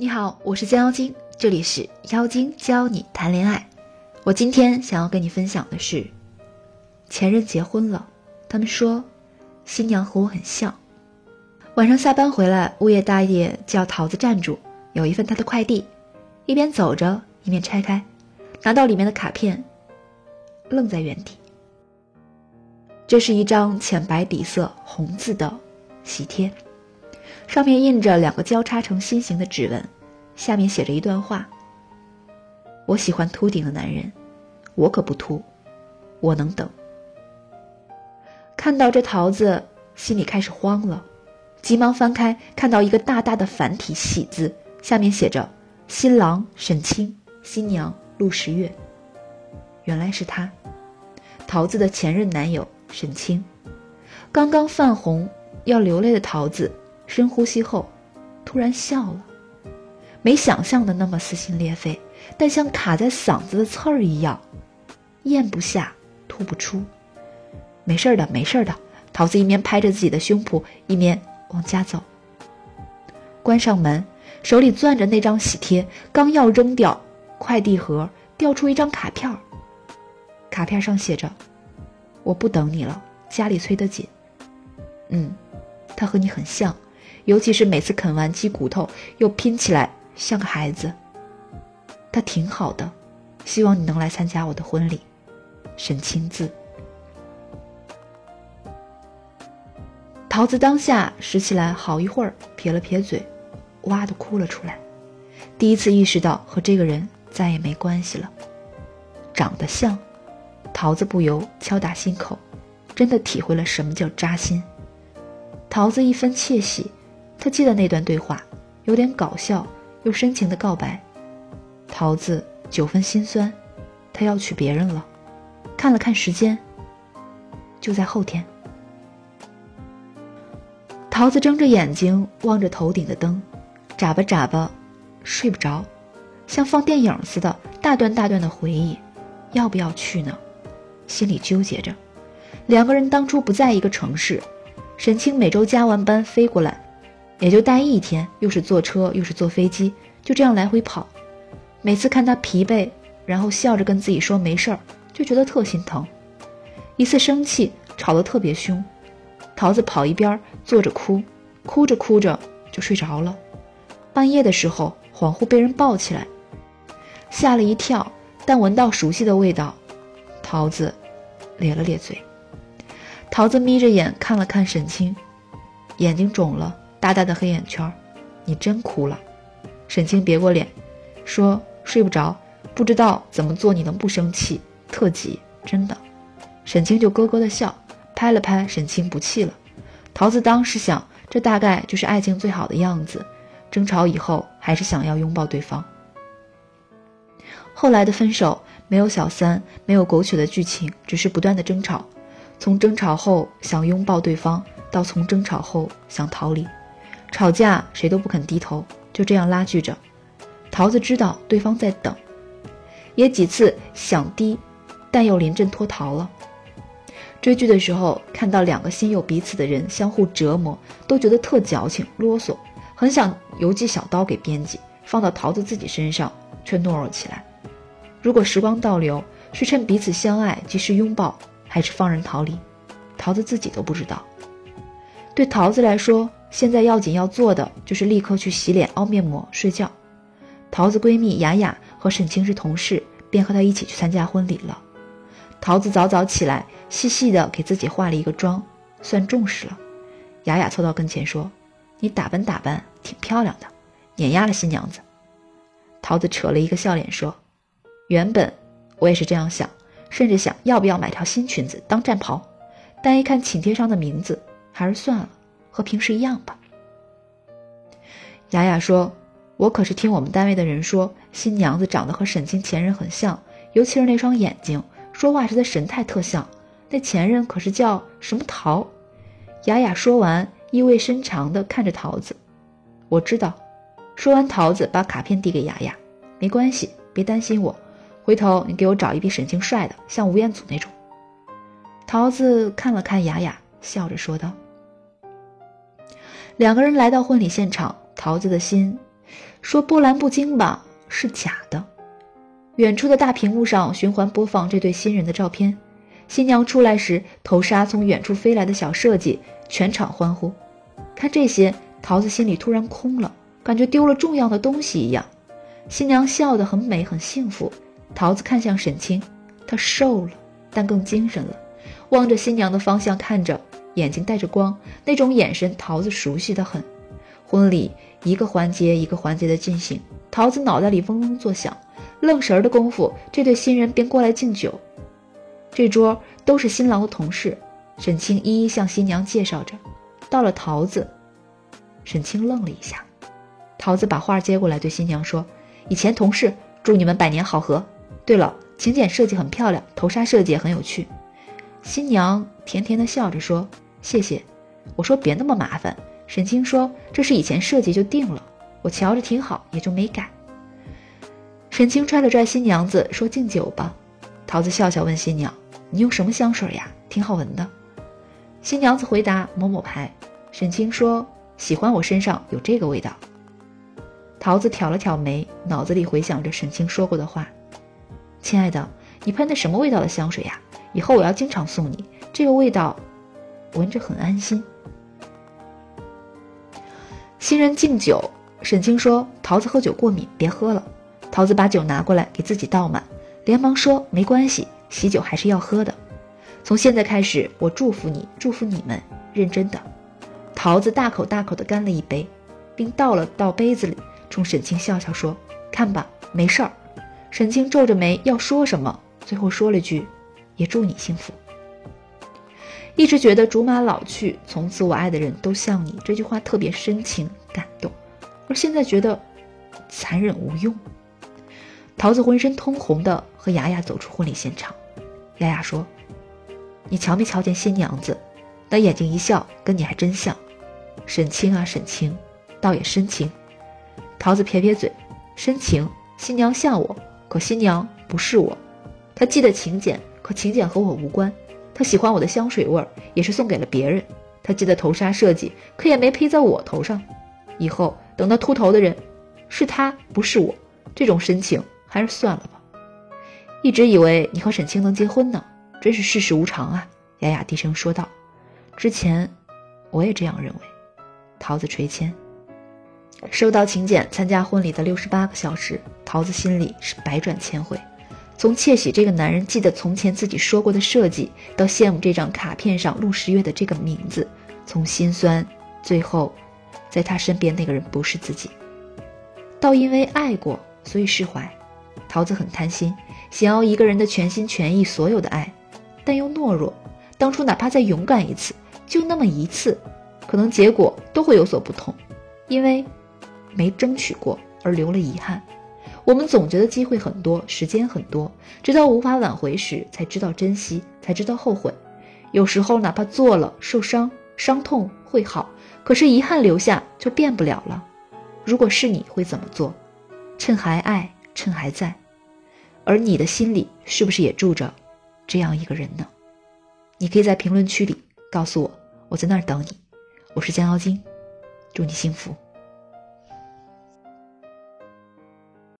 你好，我是江妖精，这里是妖精教你谈恋爱。我今天想要跟你分享的是，前任结婚了，他们说新娘和我很像。晚上下班回来，物业大爷叫桃子站住，有一份他的快递，一边走着一边拆开，拿到里面的卡片，愣在原地。这是一张浅白底色红字的喜帖。上面印着两个交叉成心形的指纹，下面写着一段话：“我喜欢秃顶的男人，我可不秃，我能等。”看到这桃子，心里开始慌了，急忙翻开，看到一个大大的繁体喜字，下面写着“新郎沈清，新娘陆十月”。原来是他，桃子的前任男友沈清。刚刚泛红要流泪的桃子。深呼吸后，突然笑了，没想象的那么撕心裂肺，但像卡在嗓子的刺儿一样，咽不下，吐不出。没事的，没事的。桃子一面拍着自己的胸脯，一面往家走。关上门，手里攥着那张喜帖，刚要扔掉，快递盒掉出一张卡片。卡片上写着：“我不等你了，家里催得紧。”嗯，他和你很像。尤其是每次啃完鸡骨头，又拼起来像个孩子。他挺好的，希望你能来参加我的婚礼。沈清字。桃子当下拾起来，好一会儿，撇了撇嘴，哇的哭了出来。第一次意识到和这个人再也没关系了。长得像，桃子不由敲打心口，真的体会了什么叫扎心。桃子一分窃喜。他记得那段对话，有点搞笑又深情的告白。桃子九分心酸，他要娶别人了。看了看时间，就在后天。桃子睁着眼睛望着头顶的灯，眨巴眨巴，睡不着，像放电影似的，大段大段的回忆，要不要去呢？心里纠结着。两个人当初不在一个城市，沈清每周加完班飞过来。也就待一天，又是坐车又是坐飞机，就这样来回跑。每次看他疲惫，然后笑着跟自己说没事儿，就觉得特心疼。一次生气，吵得特别凶，桃子跑一边坐着哭，哭着哭着就睡着了。半夜的时候，恍惚被人抱起来，吓了一跳，但闻到熟悉的味道，桃子咧了咧嘴。桃子眯着眼看了看沈清，眼睛肿了。大大的黑眼圈，你真哭了。沈清别过脸，说睡不着，不知道怎么做，你能不生气？特急，真的。沈清就咯咯的笑，拍了拍沈清不气了。桃子当时想，这大概就是爱情最好的样子。争吵以后，还是想要拥抱对方。后来的分手没有小三，没有狗血的剧情，只是不断的争吵。从争吵后想拥抱对方，到从争吵后想逃离。吵架谁都不肯低头，就这样拉锯着。桃子知道对方在等，也几次想低，但又临阵脱逃了。追剧的时候看到两个心有彼此的人相互折磨，都觉得特矫情啰嗦，很想邮寄小刀给编辑，放到桃子自己身上，却懦弱起来。如果时光倒流，是趁彼此相爱及时拥抱，还是放任逃离？桃子自己都不知道。对桃子来说。现在要紧要做的就是立刻去洗脸、凹面膜、睡觉。桃子闺蜜雅雅和沈清是同事，便和她一起去参加婚礼了。桃子早早起来，细细的给自己化了一个妆，算重视了。雅雅凑到跟前说：“你打扮打扮，挺漂亮的，碾压了新娘子。”桃子扯了一个笑脸说：“原本我也是这样想，甚至想要不要买条新裙子当战袍，但一看请帖上的名字，还是算了。”和平时一样吧。雅雅说：“我可是听我们单位的人说，新娘子长得和沈清前任很像，尤其是那双眼睛，说话时的神态特像。那前任可是叫什么桃？”雅雅说完，意味深长地看着桃子。我知道。说完，桃子把卡片递给雅雅：“没关系，别担心我。回头你给我找一比沈清帅的，像吴彦祖那种。”桃子看了看雅雅，笑着说道。两个人来到婚礼现场，桃子的心说波澜不惊吧，是假的。远处的大屏幕上循环播放这对新人的照片。新娘出来时，头纱从远处飞来的小设计，全场欢呼。看这些，桃子心里突然空了，感觉丢了重要的东西一样。新娘笑得很美，很幸福。桃子看向沈清，她瘦了，但更精神了，望着新娘的方向看着，眼睛带着光，那种眼神桃子熟悉的很。婚礼一个环节一个环节的进行，桃子脑袋里嗡嗡作响，愣神儿的功夫，这对新人便过来敬酒。这桌都是新郎的同事，沈清一一向新娘介绍着。到了桃子，沈清愣了一下，桃子把话接过来对新娘说：“以前同事，祝你们百年好合。对了，请柬设计很漂亮，头纱设计也很有趣。”新娘甜甜的笑着说：“谢谢。”我说：“别那么麻烦。”沈清说：“这是以前设计就定了，我瞧着挺好，也就没改。”沈清拽了拽新娘子说：“敬酒吧。”桃子笑笑问新娘：“你用什么香水呀？挺好闻的。”新娘子回答：“某某牌。”沈清说：“喜欢我身上有这个味道。”桃子挑了挑眉，脑子里回想着沈清说过的话：“亲爱的，你喷的什么味道的香水呀？以后我要经常送你这个味道，闻着很安心。”新人敬酒，沈清说：“桃子喝酒过敏，别喝了。”桃子把酒拿过来给自己倒满，连忙说：“没关系，喜酒还是要喝的。”从现在开始，我祝福你，祝福你们，认真的。桃子大口大口的干了一杯，并倒了倒杯子里，冲沈清笑笑说：“看吧，没事儿。”沈清皱着眉要说什么，最后说了句：“也祝你幸福。”一直觉得竹马老去，从此我爱的人都像你这句话特别深情感动，而现在觉得残忍无用。桃子浑身通红的和雅雅走出婚礼现场，雅雅说。你瞧没瞧见新娘子，那眼睛一笑，跟你还真像。沈清啊，沈清，倒也深情。桃子撇撇嘴，深情。新娘像我，可新娘不是我。她记得请柬，可请柬和我无关。他喜欢我的香水味儿，也是送给了别人。他记得头纱设计，可也没披在我头上。以后等到秃头的人，是他不是我。这种深情还是算了吧。一直以为你和沈清能结婚呢。真是世事无常啊！雅雅低声说道。之前我也这样认为。桃子垂肩，收到请柬参加婚礼的六十八个小时，桃子心里是百转千回。从窃喜这个男人记得从前自己说过的设计，到羡慕这张卡片上陆十月的这个名字，从心酸，最后，在他身边那个人不是自己，到因为爱过所以释怀。桃子很贪心，想要一个人的全心全意，所有的爱。但又懦弱，当初哪怕再勇敢一次，就那么一次，可能结果都会有所不同，因为没争取过而留了遗憾。我们总觉得机会很多，时间很多，直到无法挽回时，才知道珍惜，才知道后悔。有时候哪怕做了，受伤，伤痛会好，可是遗憾留下就变不了了。如果是你会怎么做？趁还爱，趁还在，而你的心里是不是也住着？这样一个人呢，你可以在评论区里告诉我，我在那儿等你。我是江妖精，祝你幸福。